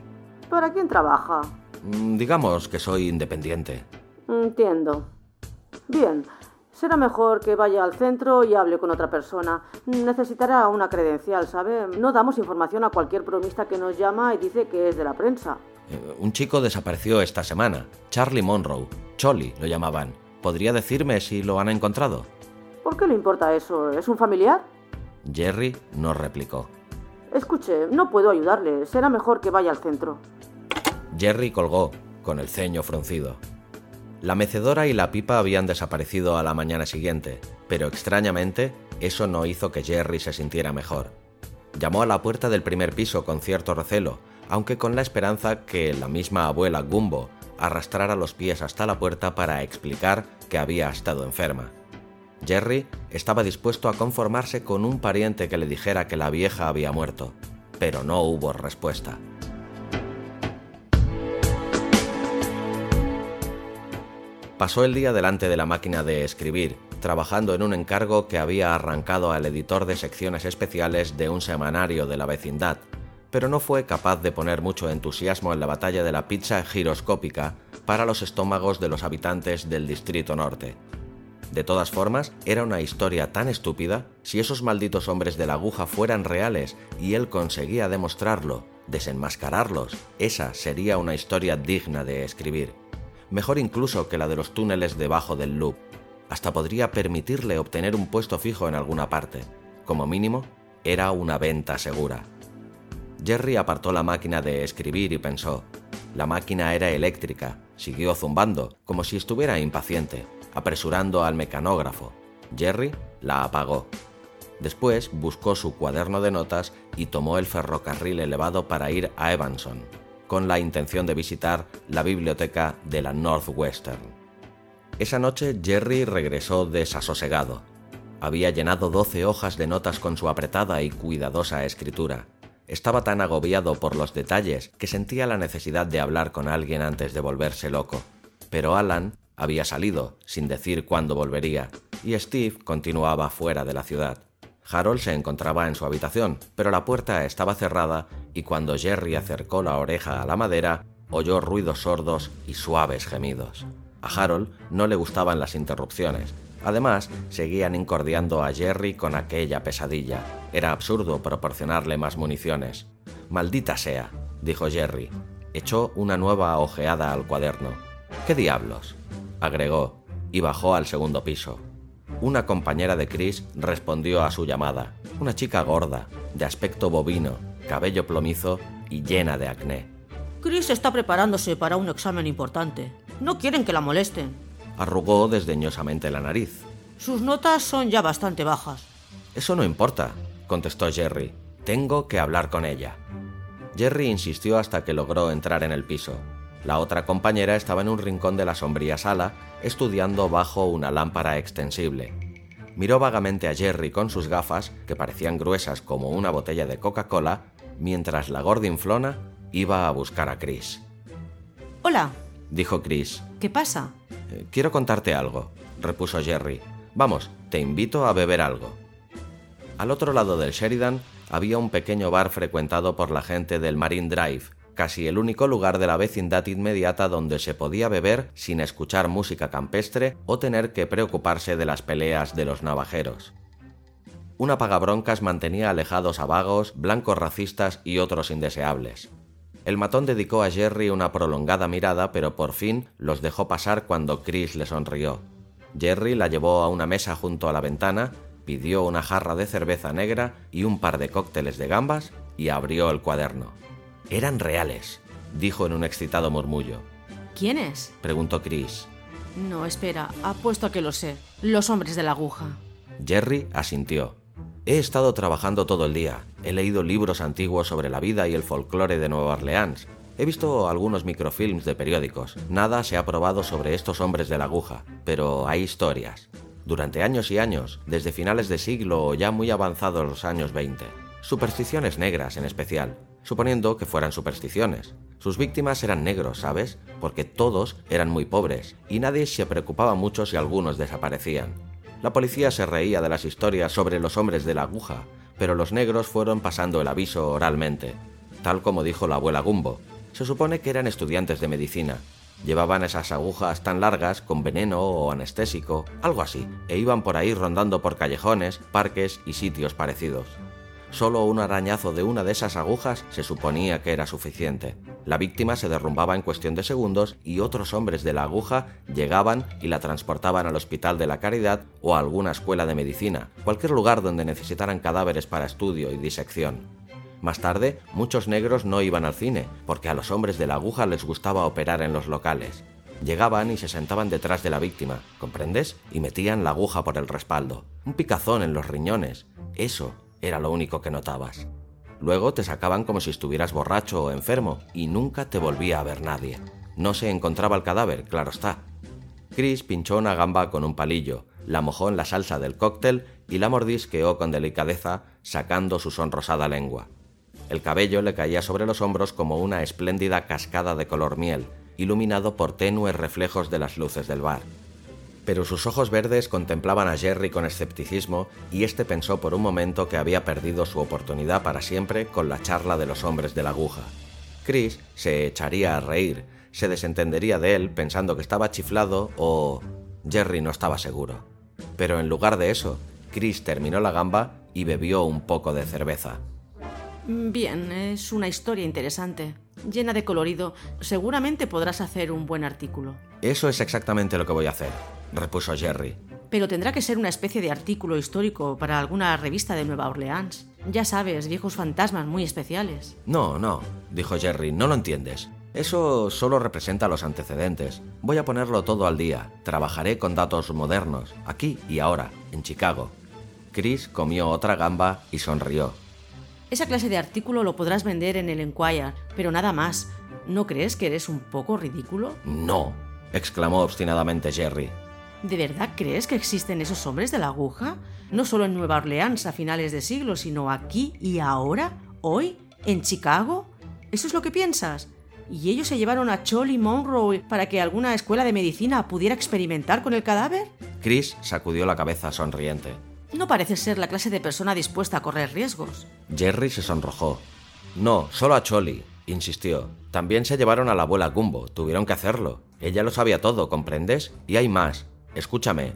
¿Para quién trabaja? Mm, digamos que soy independiente. Entiendo. Bien, será mejor que vaya al centro y hable con otra persona. Necesitará una credencial, ¿sabe? No damos información a cualquier bromista que nos llama y dice que es de la prensa. Eh, un chico desapareció esta semana. Charlie Monroe. Cholly lo llamaban. ¿Podría decirme si lo han encontrado? ¿Por qué le importa eso? ¿Es un familiar? Jerry no replicó. Escuche, no puedo ayudarle. Será mejor que vaya al centro. Jerry colgó, con el ceño fruncido. La mecedora y la pipa habían desaparecido a la mañana siguiente, pero extrañamente eso no hizo que Jerry se sintiera mejor. Llamó a la puerta del primer piso con cierto recelo, aunque con la esperanza que la misma abuela Gumbo arrastrara los pies hasta la puerta para explicar que había estado enferma. Jerry estaba dispuesto a conformarse con un pariente que le dijera que la vieja había muerto, pero no hubo respuesta. Pasó el día delante de la máquina de escribir, trabajando en un encargo que había arrancado al editor de secciones especiales de un semanario de la vecindad, pero no fue capaz de poner mucho entusiasmo en la batalla de la pizza giroscópica para los estómagos de los habitantes del Distrito Norte. De todas formas, era una historia tan estúpida, si esos malditos hombres de la aguja fueran reales y él conseguía demostrarlo, desenmascararlos, esa sería una historia digna de escribir. Mejor incluso que la de los túneles debajo del loop. Hasta podría permitirle obtener un puesto fijo en alguna parte. Como mínimo, era una venta segura. Jerry apartó la máquina de escribir y pensó, la máquina era eléctrica, siguió zumbando, como si estuviera impaciente apresurando al mecanógrafo. Jerry la apagó. Después buscó su cuaderno de notas y tomó el ferrocarril elevado para ir a Evanson, con la intención de visitar la biblioteca de la Northwestern. Esa noche Jerry regresó desasosegado. Había llenado doce hojas de notas con su apretada y cuidadosa escritura. Estaba tan agobiado por los detalles que sentía la necesidad de hablar con alguien antes de volverse loco. Pero Alan había salido, sin decir cuándo volvería, y Steve continuaba fuera de la ciudad. Harold se encontraba en su habitación, pero la puerta estaba cerrada y cuando Jerry acercó la oreja a la madera, oyó ruidos sordos y suaves gemidos. A Harold no le gustaban las interrupciones. Además, seguían incordiando a Jerry con aquella pesadilla. Era absurdo proporcionarle más municiones. Maldita sea, dijo Jerry. Echó una nueva ojeada al cuaderno. ¿Qué diablos? agregó, y bajó al segundo piso. Una compañera de Chris respondió a su llamada, una chica gorda, de aspecto bovino, cabello plomizo y llena de acné. Chris está preparándose para un examen importante. No quieren que la molesten. Arrugó desdeñosamente la nariz. Sus notas son ya bastante bajas. Eso no importa, contestó Jerry. Tengo que hablar con ella. Jerry insistió hasta que logró entrar en el piso. La otra compañera estaba en un rincón de la sombría sala, estudiando bajo una lámpara extensible. Miró vagamente a Jerry con sus gafas, que parecían gruesas como una botella de Coca-Cola, mientras la gordinflona iba a buscar a Chris. Hola, dijo Chris. ¿Qué pasa? Eh, quiero contarte algo, repuso Jerry. Vamos, te invito a beber algo. Al otro lado del Sheridan había un pequeño bar frecuentado por la gente del Marine Drive, casi el único lugar de la vecindad inmediata donde se podía beber sin escuchar música campestre o tener que preocuparse de las peleas de los navajeros. Una pagabroncas mantenía alejados a vagos, blancos racistas y otros indeseables. El matón dedicó a Jerry una prolongada mirada, pero por fin los dejó pasar cuando Chris le sonrió. Jerry la llevó a una mesa junto a la ventana, pidió una jarra de cerveza negra y un par de cócteles de gambas y abrió el cuaderno. Eran reales, dijo en un excitado murmullo. ¿Quién es? Preguntó Chris. No, espera, apuesto a que lo sé. Los hombres de la aguja. Jerry asintió. He estado trabajando todo el día. He leído libros antiguos sobre la vida y el folclore de Nueva Orleans. He visto algunos microfilms de periódicos. Nada se ha probado sobre estos hombres de la aguja, pero hay historias. Durante años y años, desde finales de siglo o ya muy avanzados los años 20. Supersticiones negras en especial, suponiendo que fueran supersticiones. Sus víctimas eran negros, ¿sabes? Porque todos eran muy pobres y nadie se preocupaba mucho si algunos desaparecían. La policía se reía de las historias sobre los hombres de la aguja, pero los negros fueron pasando el aviso oralmente, tal como dijo la abuela Gumbo, se supone que eran estudiantes de medicina. Llevaban esas agujas tan largas con veneno o anestésico, algo así, e iban por ahí rondando por callejones, parques y sitios parecidos. Solo un arañazo de una de esas agujas se suponía que era suficiente. La víctima se derrumbaba en cuestión de segundos y otros hombres de la aguja llegaban y la transportaban al Hospital de la Caridad o a alguna escuela de medicina, cualquier lugar donde necesitaran cadáveres para estudio y disección. Más tarde, muchos negros no iban al cine, porque a los hombres de la aguja les gustaba operar en los locales. Llegaban y se sentaban detrás de la víctima, ¿comprendes? Y metían la aguja por el respaldo. Un picazón en los riñones. Eso era lo único que notabas. Luego te sacaban como si estuvieras borracho o enfermo y nunca te volvía a ver nadie. No se encontraba el cadáver, claro está. Chris pinchó una gamba con un palillo, la mojó en la salsa del cóctel y la mordisqueó con delicadeza, sacando su sonrosada lengua. El cabello le caía sobre los hombros como una espléndida cascada de color miel, iluminado por tenues reflejos de las luces del bar. Pero sus ojos verdes contemplaban a Jerry con escepticismo y este pensó por un momento que había perdido su oportunidad para siempre con la charla de los hombres de la aguja. Chris se echaría a reír, se desentendería de él pensando que estaba chiflado o... Jerry no estaba seguro. Pero en lugar de eso, Chris terminó la gamba y bebió un poco de cerveza. Bien, es una historia interesante, llena de colorido. Seguramente podrás hacer un buen artículo. Eso es exactamente lo que voy a hacer, repuso Jerry. Pero tendrá que ser una especie de artículo histórico para alguna revista de Nueva Orleans. Ya sabes, viejos fantasmas muy especiales. No, no, dijo Jerry, no lo entiendes. Eso solo representa los antecedentes. Voy a ponerlo todo al día. Trabajaré con datos modernos, aquí y ahora, en Chicago. Chris comió otra gamba y sonrió. Esa clase de artículo lo podrás vender en el Enquirer, pero nada más. ¿No crees que eres un poco ridículo? No, exclamó obstinadamente Jerry. ¿De verdad crees que existen esos hombres de la aguja? No solo en Nueva Orleans a finales de siglo, sino aquí y ahora, hoy, en Chicago. ¿Eso es lo que piensas? ¿Y ellos se llevaron a Cholly Monroe para que alguna escuela de medicina pudiera experimentar con el cadáver? Chris sacudió la cabeza sonriente. No parece ser la clase de persona dispuesta a correr riesgos. Jerry se sonrojó. No, solo a Cholly, insistió. También se llevaron a la abuela Gumbo, tuvieron que hacerlo. Ella lo sabía todo, ¿comprendes? Y hay más. Escúchame.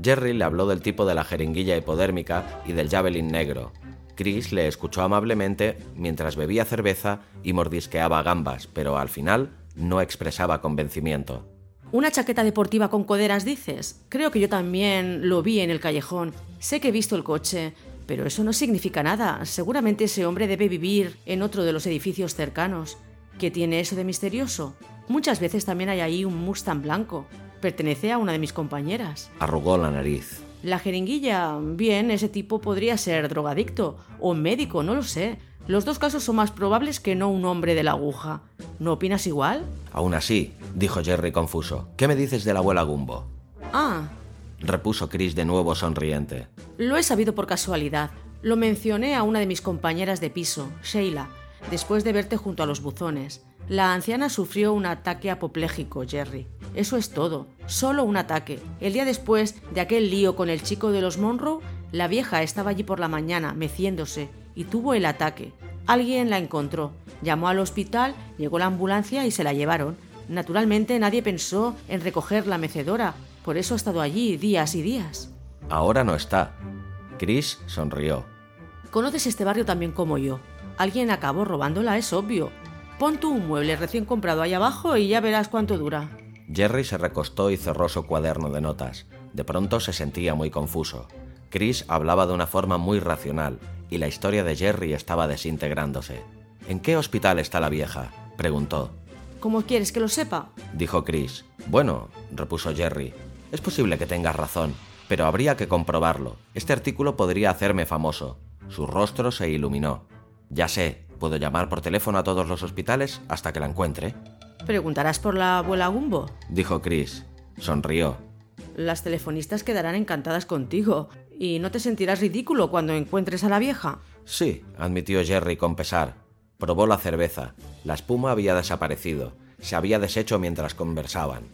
Jerry le habló del tipo de la jeringuilla hipodérmica y del javelin negro. Chris le escuchó amablemente mientras bebía cerveza y mordisqueaba gambas, pero al final no expresaba convencimiento. ¿Una chaqueta deportiva con coderas dices? Creo que yo también lo vi en el callejón. Sé que he visto el coche, pero eso no significa nada. Seguramente ese hombre debe vivir en otro de los edificios cercanos. ¿Qué tiene eso de misterioso? Muchas veces también hay ahí un Mustang blanco. Pertenece a una de mis compañeras. Arrugó la nariz. La jeringuilla, bien, ese tipo podría ser drogadicto o médico, no lo sé. Los dos casos son más probables que no un hombre de la aguja. ¿No opinas igual? Aún así, dijo Jerry confuso. ¿Qué me dices de la abuela Gumbo? Ah, repuso Chris de nuevo sonriente. Lo he sabido por casualidad. Lo mencioné a una de mis compañeras de piso, Sheila, después de verte junto a los buzones. La anciana sufrió un ataque apopléjico, Jerry. Eso es todo, solo un ataque. El día después de aquel lío con el chico de los Monroe, la vieja estaba allí por la mañana, meciéndose, y tuvo el ataque. Alguien la encontró, llamó al hospital, llegó la ambulancia y se la llevaron. Naturalmente nadie pensó en recoger la mecedora, por eso ha estado allí días y días. Ahora no está. Chris sonrió. Conoces este barrio también como yo. Alguien acabó robándola, es obvio. Pon tú un mueble recién comprado ahí abajo y ya verás cuánto dura. Jerry se recostó y cerró su cuaderno de notas. De pronto se sentía muy confuso. Chris hablaba de una forma muy racional y la historia de Jerry estaba desintegrándose. ¿En qué hospital está la vieja? preguntó. ¿Cómo quieres que lo sepa? dijo Chris. Bueno, repuso Jerry, es posible que tengas razón, pero habría que comprobarlo. Este artículo podría hacerme famoso. Su rostro se iluminó. Ya sé, puedo llamar por teléfono a todos los hospitales hasta que la encuentre. ¿Preguntarás por la abuela Gumbo? dijo Chris. Sonrió. Las telefonistas quedarán encantadas contigo y no te sentirás ridículo cuando encuentres a la vieja. Sí, admitió Jerry con pesar. Probó la cerveza. La espuma había desaparecido. Se había deshecho mientras conversaban.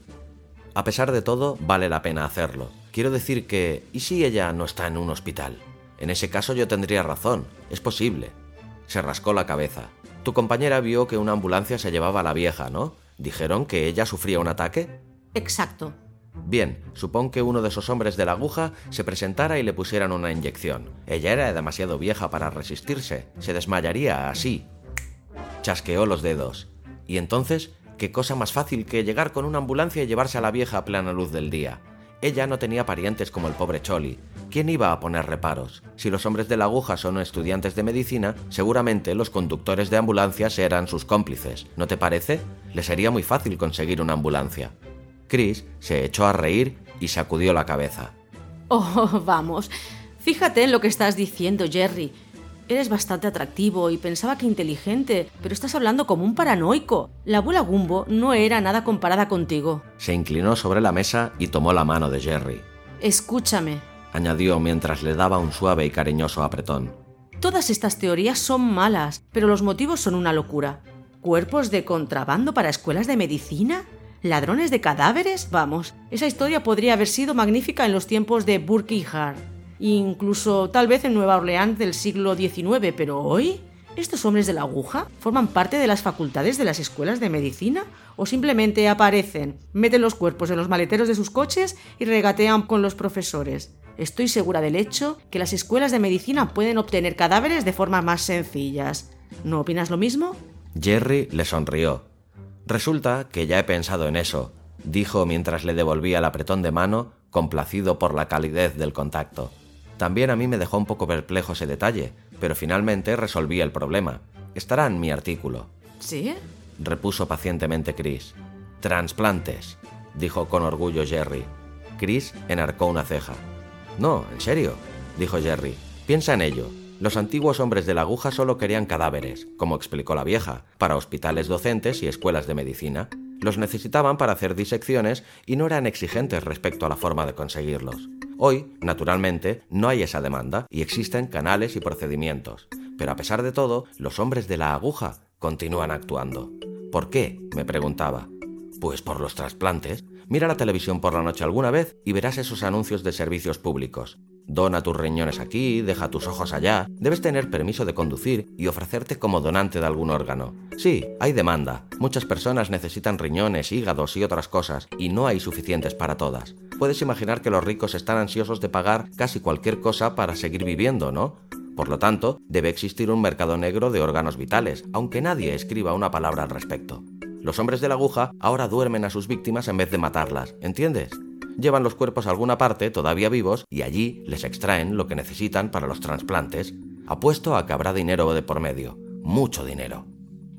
A pesar de todo, vale la pena hacerlo. Quiero decir que, ¿y si ella no está en un hospital? En ese caso yo tendría razón. Es posible. Se rascó la cabeza. Tu compañera vio que una ambulancia se llevaba a la vieja, ¿no? ¿Dijeron que ella sufría un ataque? Exacto. Bien, supón que uno de esos hombres de la aguja se presentara y le pusieran una inyección. Ella era demasiado vieja para resistirse. Se desmayaría así. Chasqueó los dedos. Y entonces, qué cosa más fácil que llegar con una ambulancia y llevarse a la vieja a plena luz del día. Ella no tenía parientes como el pobre Choli. ¿Quién iba a poner reparos? Si los hombres de la aguja son estudiantes de medicina, seguramente los conductores de ambulancias eran sus cómplices. ¿No te parece? Le sería muy fácil conseguir una ambulancia. Chris se echó a reír y sacudió la cabeza. Oh, vamos. Fíjate en lo que estás diciendo, Jerry. Eres bastante atractivo y pensaba que inteligente, pero estás hablando como un paranoico. La abuela Gumbo no era nada comparada contigo. Se inclinó sobre la mesa y tomó la mano de Jerry. Escúchame, añadió mientras le daba un suave y cariñoso apretón. Todas estas teorías son malas, pero los motivos son una locura. ¿Cuerpos de contrabando para escuelas de medicina? ¿Ladrones de cadáveres? Vamos, esa historia podría haber sido magnífica en los tiempos de Burke y Hart. Incluso tal vez en Nueva Orleans del siglo XIX, pero hoy... ¿Estos hombres de la aguja forman parte de las facultades de las escuelas de medicina? ¿O simplemente aparecen, meten los cuerpos en los maleteros de sus coches y regatean con los profesores? Estoy segura del hecho que las escuelas de medicina pueden obtener cadáveres de formas más sencillas. ¿No opinas lo mismo? Jerry le sonrió. Resulta que ya he pensado en eso, dijo mientras le devolvía el apretón de mano, complacido por la calidez del contacto. También a mí me dejó un poco perplejo ese detalle, pero finalmente resolví el problema. Estará en mi artículo. ¿Sí? repuso pacientemente Chris. Transplantes, dijo con orgullo Jerry. Chris enarcó una ceja. No, en serio, dijo Jerry. Piensa en ello. Los antiguos hombres de la aguja solo querían cadáveres, como explicó la vieja, para hospitales docentes y escuelas de medicina. Los necesitaban para hacer disecciones y no eran exigentes respecto a la forma de conseguirlos. Hoy, naturalmente, no hay esa demanda y existen canales y procedimientos. Pero a pesar de todo, los hombres de la aguja continúan actuando. ¿Por qué? me preguntaba. Pues por los trasplantes. Mira la televisión por la noche alguna vez y verás esos anuncios de servicios públicos. Dona tus riñones aquí, deja tus ojos allá. Debes tener permiso de conducir y ofrecerte como donante de algún órgano. Sí, hay demanda. Muchas personas necesitan riñones, hígados y otras cosas, y no hay suficientes para todas. Puedes imaginar que los ricos están ansiosos de pagar casi cualquier cosa para seguir viviendo, ¿no? Por lo tanto, debe existir un mercado negro de órganos vitales, aunque nadie escriba una palabra al respecto. Los hombres de la aguja ahora duermen a sus víctimas en vez de matarlas, ¿entiendes? Llevan los cuerpos a alguna parte todavía vivos y allí les extraen lo que necesitan para los trasplantes. Apuesto a que habrá dinero de por medio, mucho dinero.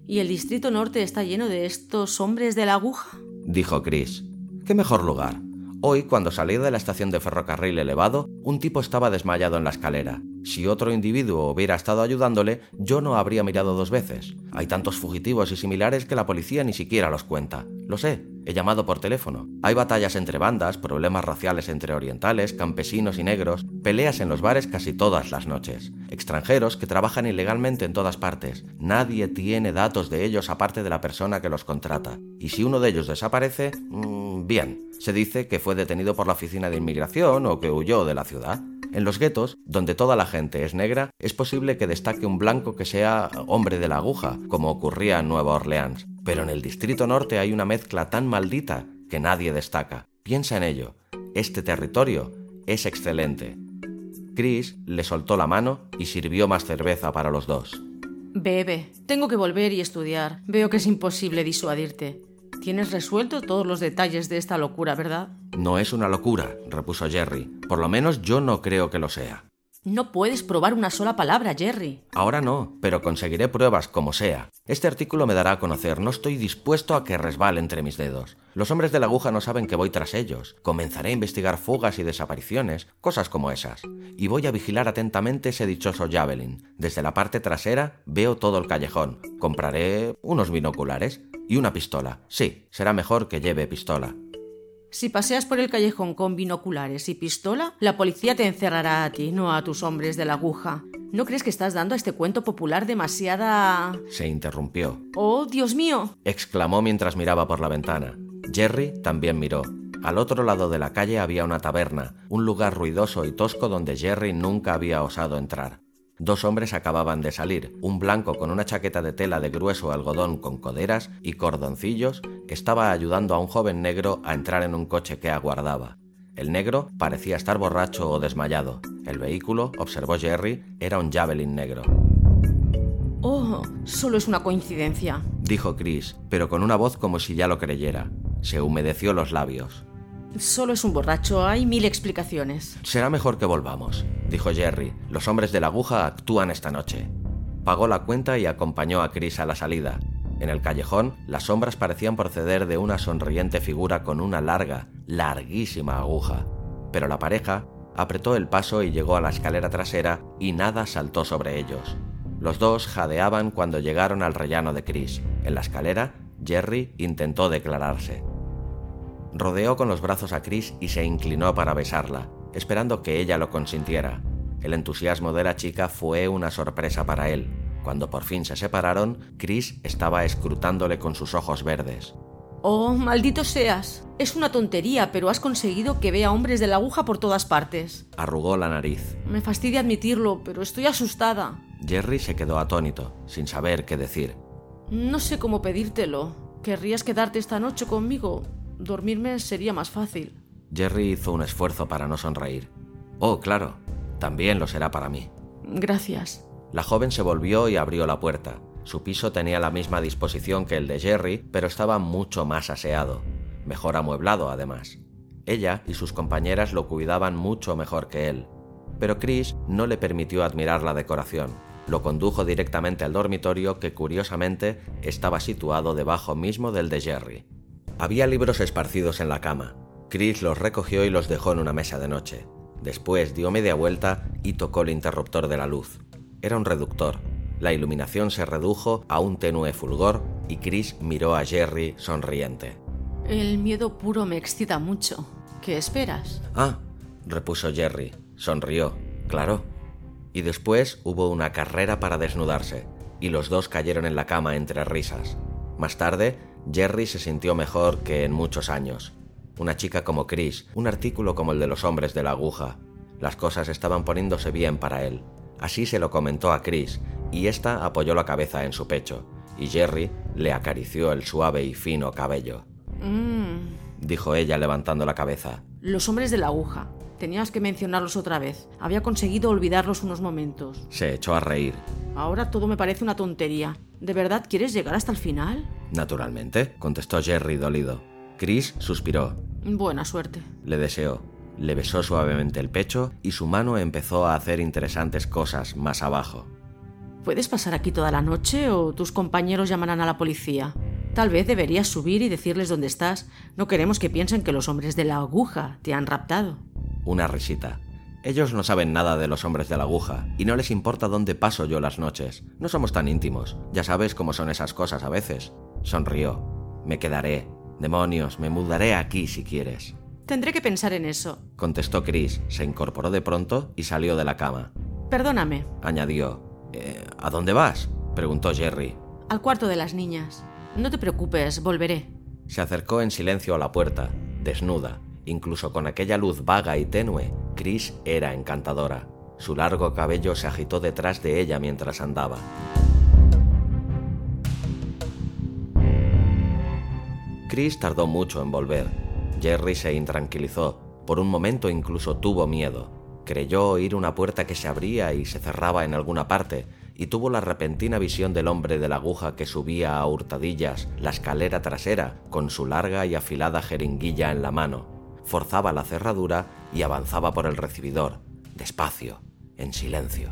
¿Y el Distrito Norte está lleno de estos hombres de la aguja? Dijo Chris. ¿Qué mejor lugar? Hoy, cuando salí de la estación de ferrocarril elevado, un tipo estaba desmayado en la escalera. Si otro individuo hubiera estado ayudándole, yo no habría mirado dos veces. Hay tantos fugitivos y similares que la policía ni siquiera los cuenta. Lo sé, he llamado por teléfono. Hay batallas entre bandas, problemas raciales entre orientales, campesinos y negros, peleas en los bares casi todas las noches. Extranjeros que trabajan ilegalmente en todas partes. Nadie tiene datos de ellos aparte de la persona que los contrata. Y si uno de ellos desaparece, mmm, bien, se dice que fue detenido por la oficina de inmigración o que huyó de la ciudad. En los guetos, donde toda la gente es negra, es posible que destaque un blanco que sea hombre de la aguja, como ocurría en Nueva Orleans. Pero en el Distrito Norte hay una mezcla tan maldita que nadie destaca. Piensa en ello. Este territorio es excelente. Chris le soltó la mano y sirvió más cerveza para los dos. Bebe, tengo que volver y estudiar. Veo que es imposible disuadirte. Tienes resuelto todos los detalles de esta locura, ¿verdad? No es una locura, repuso Jerry. Por lo menos yo no creo que lo sea. No puedes probar una sola palabra, Jerry. Ahora no, pero conseguiré pruebas como sea. Este artículo me dará a conocer, no estoy dispuesto a que resbale entre mis dedos. Los hombres de la aguja no saben que voy tras ellos. Comenzaré a investigar fugas y desapariciones, cosas como esas. Y voy a vigilar atentamente ese dichoso Javelin. Desde la parte trasera veo todo el callejón. Compraré unos binoculares y una pistola. Sí, será mejor que lleve pistola. Si paseas por el callejón con binoculares y pistola, la policía te encerrará a ti, no a tus hombres de la aguja. ¿No crees que estás dando a este cuento popular demasiada... Se interrumpió. ¡Oh, Dios mío! exclamó mientras miraba por la ventana. Jerry también miró. Al otro lado de la calle había una taberna, un lugar ruidoso y tosco donde Jerry nunca había osado entrar. Dos hombres acababan de salir, un blanco con una chaqueta de tela de grueso algodón con coderas y cordoncillos estaba ayudando a un joven negro a entrar en un coche que aguardaba. El negro parecía estar borracho o desmayado. El vehículo, observó Jerry, era un Javelin negro. Oh, solo es una coincidencia, dijo Chris, pero con una voz como si ya lo creyera. Se humedeció los labios. Solo es un borracho, hay mil explicaciones. Será mejor que volvamos, dijo Jerry. Los hombres de la aguja actúan esta noche. Pagó la cuenta y acompañó a Chris a la salida. En el callejón, las sombras parecían proceder de una sonriente figura con una larga, larguísima aguja. Pero la pareja apretó el paso y llegó a la escalera trasera y nada saltó sobre ellos. Los dos jadeaban cuando llegaron al rellano de Chris. En la escalera, Jerry intentó declararse. Rodeó con los brazos a Chris y se inclinó para besarla, esperando que ella lo consintiera. El entusiasmo de la chica fue una sorpresa para él. Cuando por fin se separaron, Chris estaba escrutándole con sus ojos verdes. Oh, maldito seas. Es una tontería, pero has conseguido que vea hombres de la aguja por todas partes. Arrugó la nariz. Me fastidia admitirlo, pero estoy asustada. Jerry se quedó atónito, sin saber qué decir. No sé cómo pedírtelo. ¿Querrías quedarte esta noche conmigo? Dormirme sería más fácil. Jerry hizo un esfuerzo para no sonreír. Oh, claro, también lo será para mí. Gracias. La joven se volvió y abrió la puerta. Su piso tenía la misma disposición que el de Jerry, pero estaba mucho más aseado, mejor amueblado además. Ella y sus compañeras lo cuidaban mucho mejor que él. Pero Chris no le permitió admirar la decoración. Lo condujo directamente al dormitorio que curiosamente estaba situado debajo mismo del de Jerry. Había libros esparcidos en la cama. Chris los recogió y los dejó en una mesa de noche. Después dio media vuelta y tocó el interruptor de la luz. Era un reductor. La iluminación se redujo a un tenue fulgor y Chris miró a Jerry sonriente. El miedo puro me excita mucho. ¿Qué esperas? Ah, repuso Jerry. Sonrió. Claro. Y después hubo una carrera para desnudarse, y los dos cayeron en la cama entre risas. Más tarde, Jerry se sintió mejor que en muchos años. Una chica como Chris, un artículo como el de los hombres de la aguja. Las cosas estaban poniéndose bien para él. Así se lo comentó a Chris, y ésta apoyó la cabeza en su pecho, y Jerry le acarició el suave y fino cabello. Mmm, dijo ella levantando la cabeza. Los hombres de la aguja. Tenías que mencionarlos otra vez. Había conseguido olvidarlos unos momentos. Se echó a reír. Ahora todo me parece una tontería. ¿De verdad quieres llegar hasta el final? Naturalmente, contestó Jerry dolido. Chris suspiró. Buena suerte. Le deseó. Le besó suavemente el pecho y su mano empezó a hacer interesantes cosas más abajo. ¿Puedes pasar aquí toda la noche o tus compañeros llamarán a la policía? Tal vez deberías subir y decirles dónde estás. No queremos que piensen que los hombres de la aguja te han raptado. Una risita. Ellos no saben nada de los hombres de la aguja y no les importa dónde paso yo las noches. No somos tan íntimos. Ya sabes cómo son esas cosas a veces. Sonrió. Me quedaré. Demonios, me mudaré aquí si quieres. Tendré que pensar en eso, contestó Chris. Se incorporó de pronto y salió de la cama. Perdóname, añadió. Eh, ¿A dónde vas? preguntó Jerry. Al cuarto de las niñas. No te preocupes, volveré. Se acercó en silencio a la puerta, desnuda. Incluso con aquella luz vaga y tenue, Chris era encantadora. Su largo cabello se agitó detrás de ella mientras andaba. Chris tardó mucho en volver. Jerry se intranquilizó. Por un momento incluso tuvo miedo. Creyó oír una puerta que se abría y se cerraba en alguna parte, y tuvo la repentina visión del hombre de la aguja que subía a hurtadillas la escalera trasera con su larga y afilada jeringuilla en la mano. Forzaba la cerradura y avanzaba por el recibidor, despacio, en silencio.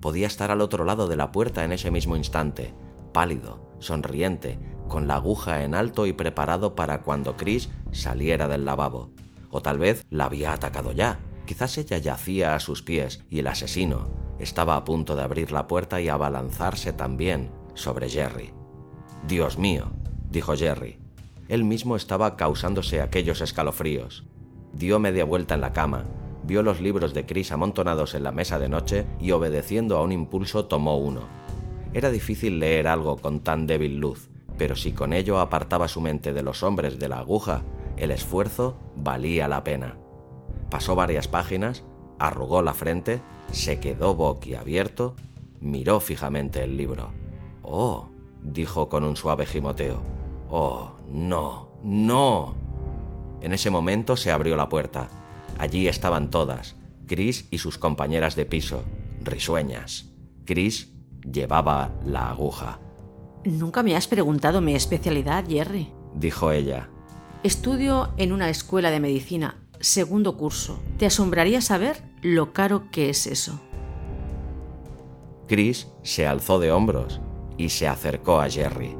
Podía estar al otro lado de la puerta en ese mismo instante, pálido, sonriente, con la aguja en alto y preparado para cuando Chris saliera del lavabo. O tal vez la había atacado ya. Quizás ella yacía a sus pies y el asesino estaba a punto de abrir la puerta y abalanzarse también sobre Jerry. Dios mío, dijo Jerry. Él mismo estaba causándose aquellos escalofríos. Dio media vuelta en la cama, vio los libros de Chris amontonados en la mesa de noche y obedeciendo a un impulso tomó uno. Era difícil leer algo con tan débil luz, pero si con ello apartaba su mente de los hombres de la aguja, el esfuerzo valía la pena. Pasó varias páginas, arrugó la frente, se quedó boquiabierto, miró fijamente el libro. Oh, dijo con un suave gimoteo. Oh, no, no. En ese momento se abrió la puerta. Allí estaban todas, Chris y sus compañeras de piso, risueñas. Chris llevaba la aguja. Nunca me has preguntado mi especialidad, Jerry, dijo ella. Estudio en una escuela de medicina, segundo curso. Te asombraría saber lo caro que es eso. Chris se alzó de hombros y se acercó a Jerry.